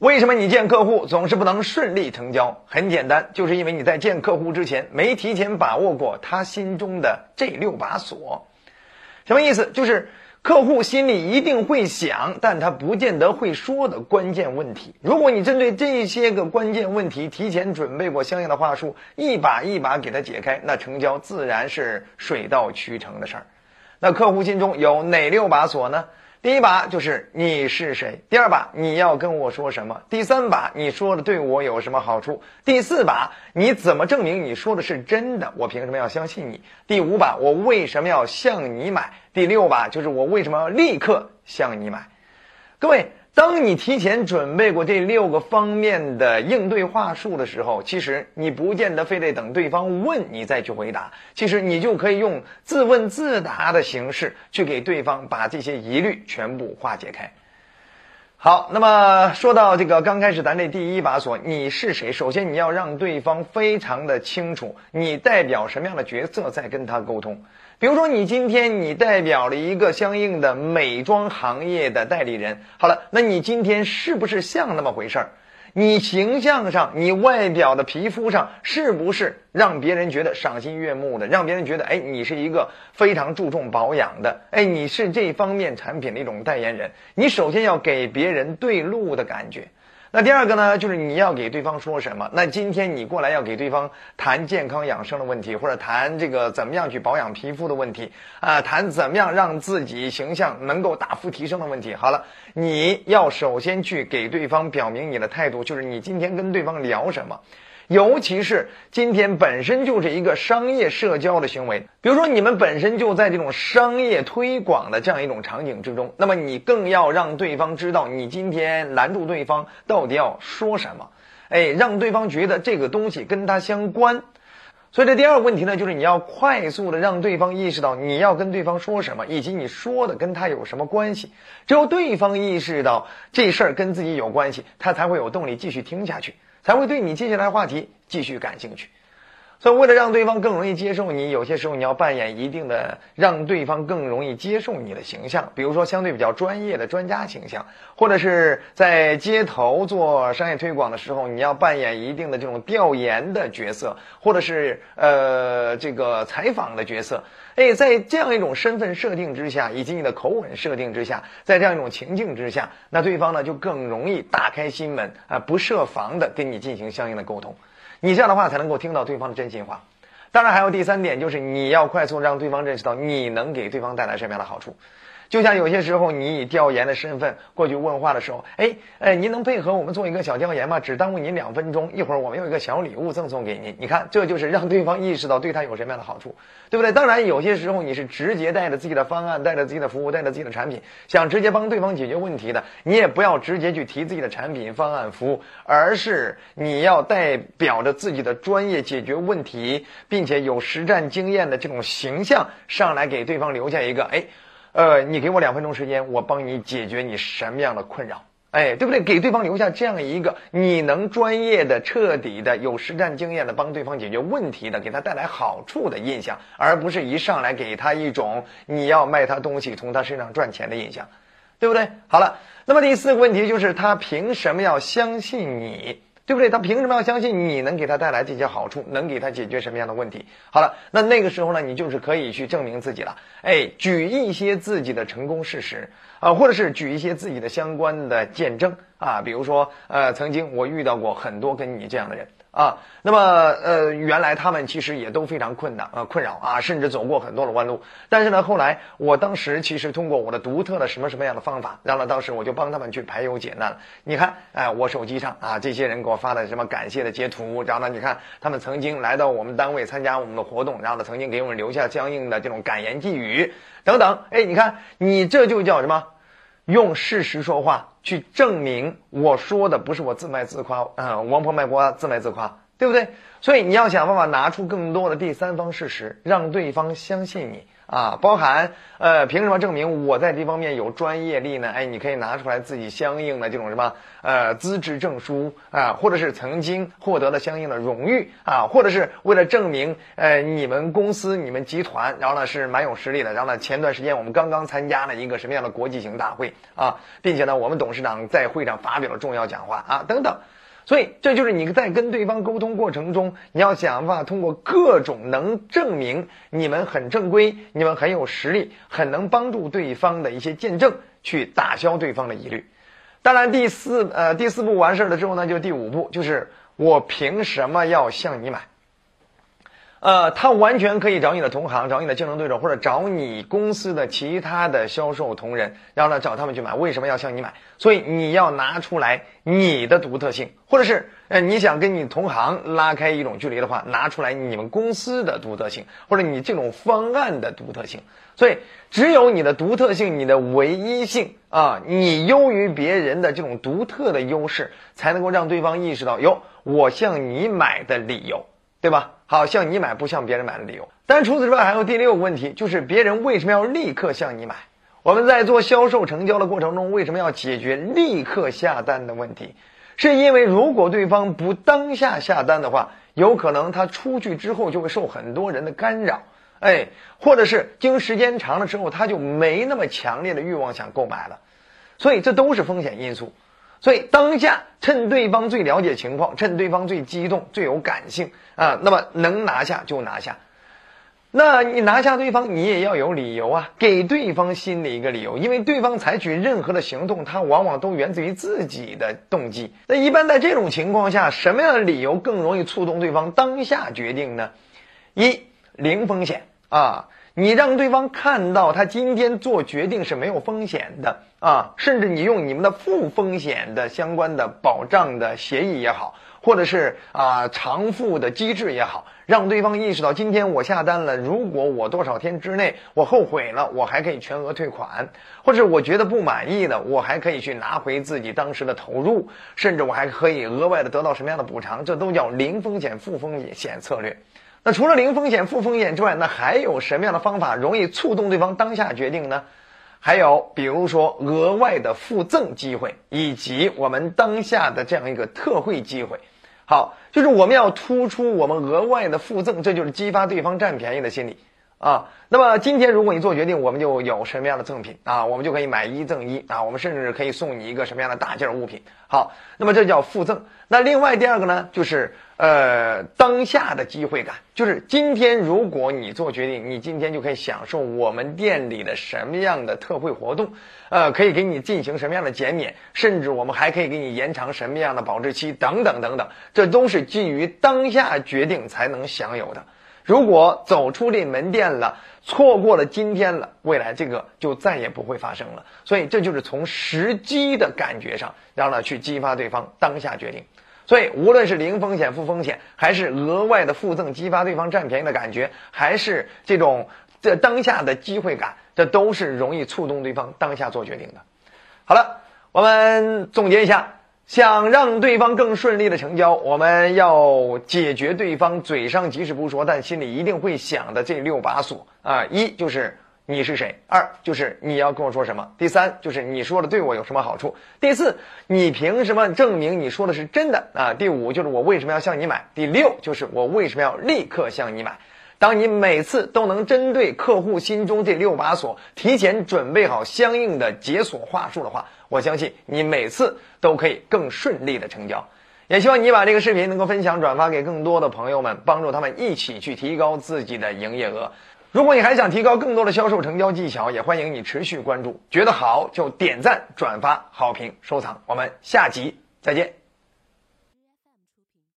为什么你见客户总是不能顺利成交？很简单，就是因为你在见客户之前没提前把握过他心中的这六把锁。什么意思？就是客户心里一定会想，但他不见得会说的关键问题。如果你针对这些个关键问题提前准备过相应的话术，一把一把给他解开，那成交自然是水到渠成的事儿。那客户心中有哪六把锁呢？第一把就是你是谁，第二把你要跟我说什么，第三把你说的对我有什么好处，第四把你怎么证明你说的是真的，我凭什么要相信你？第五把我为什么要向你买？第六把就是我为什么要立刻向你买？各位。当你提前准备过这六个方面的应对话术的时候，其实你不见得非得等对方问你再去回答，其实你就可以用自问自答的形式去给对方把这些疑虑全部化解开。好，那么说到这个刚开始咱这第一把锁，你是谁？首先你要让对方非常的清楚，你代表什么样的角色在跟他沟通。比如说，你今天你代表了一个相应的美妆行业的代理人，好了，那你今天是不是像那么回事儿？你形象上，你外表的皮肤上，是不是让别人觉得赏心悦目的？让别人觉得，哎，你是一个非常注重保养的，哎，你是这方面产品的一种代言人。你首先要给别人对路的感觉。那第二个呢，就是你要给对方说什么？那今天你过来要给对方谈健康养生的问题，或者谈这个怎么样去保养皮肤的问题啊，谈怎么样让自己形象能够大幅提升的问题。好了，你要首先去给对方表明你的态度，就是你今天跟对方聊什么。尤其是今天本身就是一个商业社交的行为，比如说你们本身就在这种商业推广的这样一种场景之中，那么你更要让对方知道你今天拦住对方到底要说什么，哎，让对方觉得这个东西跟他相关。所以这第二个问题呢，就是你要快速的让对方意识到你要跟对方说什么，以及你说的跟他有什么关系。只有对方意识到这事儿跟自己有关系，他才会有动力继续听下去。才会对你接下来话题继续感兴趣，所以为了让对方更容易接受你，有些时候你要扮演一定的让对方更容易接受你的形象，比如说相对比较专业的专家形象，或者是在街头做商业推广的时候，你要扮演一定的这种调研的角色，或者是呃这个采访的角色。哎，在这样一种身份设定之下，以及你的口吻设定之下，在这样一种情境之下，那对方呢就更容易打开心门啊，不设防的跟你进行相应的沟通。你这样的话才能够听到对方的真心话。当然，还有第三点，就是你要快速让对方认识到你能给对方带来什么样的好处。就像有些时候，你以调研的身份过去问话的时候，哎，哎，您能配合我们做一个小调研吗？只耽误您两分钟，一会儿我们有一个小礼物赠送给您。你看，这就是让对方意识到对他有什么样的好处，对不对？当然，有些时候你是直接带着自己的方案，带着自己的服务，带着自己的产品，想直接帮对方解决问题的，你也不要直接去提自己的产品、方案、服务，而是你要代表着自己的专业解决问题，并且有实战经验的这种形象上来给对方留下一个，哎。呃，你给我两分钟时间，我帮你解决你什么样的困扰？哎，对不对？给对方留下这样一个你能专业的、彻底的、有实战经验的帮对方解决问题的，给他带来好处的印象，而不是一上来给他一种你要卖他东西、从他身上赚钱的印象，对不对？好了，那么第四个问题就是他凭什么要相信你？对不对？他凭什么要相信你能给他带来这些好处，能给他解决什么样的问题？好了，那那个时候呢，你就是可以去证明自己了。哎，举一些自己的成功事实啊，或者是举一些自己的相关的见证啊，比如说，呃，曾经我遇到过很多跟你这样的人。啊，那么呃，原来他们其实也都非常困难啊，困扰啊，甚至走过很多的弯路。但是呢，后来我当时其实通过我的独特的什么什么样的方法，然后呢当时我就帮他们去排忧解难了。你看，哎，我手机上啊，这些人给我发的什么感谢的截图，然后呢，你看他们曾经来到我们单位参加我们的活动，然后呢，曾经给我们留下相应的这种感言寄语等等。哎，你看，你这就叫什么？用事实说话。去证明我说的不是我自卖自夸，啊，王婆卖瓜自卖自夸，对不对？所以你要想办法拿出更多的第三方事实，让对方相信你啊，包含呃，凭什么证明我在这方面有专业力呢？哎，你可以拿出来自己相应的这种什么呃资质证书啊，或者是曾经获得了相应的荣誉啊，或者是为了证明呃你们公司、你们集团，然后呢是蛮有实力的。然后呢，前段时间我们刚刚参加了一个什么样的国际型大会啊，并且呢，我们董事长在会上发表了重要讲话啊，等等。所以，这就是你在跟对方沟通过程中，你要想办法通过各种能证明你们很正规、你们很有实力、很能帮助对方的一些见证，去打消对方的疑虑。当然，第四呃第四步完事儿了之后呢，就第五步，就是我凭什么要向你买？呃，他完全可以找你的同行，找你的竞争对手，或者找你公司的其他的销售同仁，然后呢找他们去买。为什么要向你买？所以你要拿出来你的独特性，或者是呃你想跟你同行拉开一种距离的话，拿出来你们公司的独特性，或者你这种方案的独特性。所以只有你的独特性，你的唯一性啊，你优于别人的这种独特的优势，才能够让对方意识到哟，我向你买的理由。对吧？好向你买不向别人买的理由。但除此之外，还有第六个问题，就是别人为什么要立刻向你买？我们在做销售成交的过程中，为什么要解决立刻下单的问题？是因为如果对方不当下下单的话，有可能他出去之后就会受很多人的干扰，哎，或者是经时间长了之后，他就没那么强烈的欲望想购买了，所以这都是风险因素。所以当下趁对方最了解情况，趁对方最激动、最有感性啊，那么能拿下就拿下。那你拿下对方，你也要有理由啊，给对方心里一个理由，因为对方采取任何的行动，他往往都源自于自己的动机。那一般在这种情况下，什么样的理由更容易触动对方当下决定呢？一零风险啊。你让对方看到他今天做决定是没有风险的啊，甚至你用你们的负风险的相关的保障的协议也好，或者是啊偿付的机制也好，让对方意识到今天我下单了，如果我多少天之内我后悔了，我还可以全额退款，或者我觉得不满意的，我还可以去拿回自己当时的投入，甚至我还可以额外的得到什么样的补偿，这都叫零风险负风险策略。那除了零风险、负风险之外，那还有什么样的方法容易触动对方当下决定呢？还有，比如说额外的附赠机会，以及我们当下的这样一个特惠机会。好，就是我们要突出我们额外的附赠，这就是激发对方占便宜的心理啊。那么今天如果你做决定，我们就有什么样的赠品啊？我们就可以买一赠一啊，我们甚至可以送你一个什么样的大件物品？好，那么这叫附赠。那另外第二个呢，就是。呃，当下的机会感就是今天，如果你做决定，你今天就可以享受我们店里的什么样的特惠活动，呃，可以给你进行什么样的减免，甚至我们还可以给你延长什么样的保质期等等等等，这都是基于当下决定才能享有的。如果走出这门店了，错过了今天了，未来这个就再也不会发生了。所以这就是从时机的感觉上，让他去激发对方当下决定。所以，无论是零风险、负风险，还是额外的附赠激发对方占便宜的感觉，还是这种这当下的机会感，这都是容易触动对方当下做决定的。好了，我们总结一下，想让对方更顺利的成交，我们要解决对方嘴上即使不说，但心里一定会想的这六把锁啊，一就是。你是谁？二就是你要跟我说什么？第三就是你说的对我有什么好处？第四，你凭什么证明你说的是真的啊？第五就是我为什么要向你买？第六就是我为什么要立刻向你买？当你每次都能针对客户心中这六把锁，提前准备好相应的解锁话术的话，我相信你每次都可以更顺利的成交。也希望你把这个视频能够分享转发给更多的朋友们，帮助他们一起去提高自己的营业额。如果你还想提高更多的销售成交技巧，也欢迎你持续关注。觉得好就点赞、转发、好评、收藏。我们下集再见。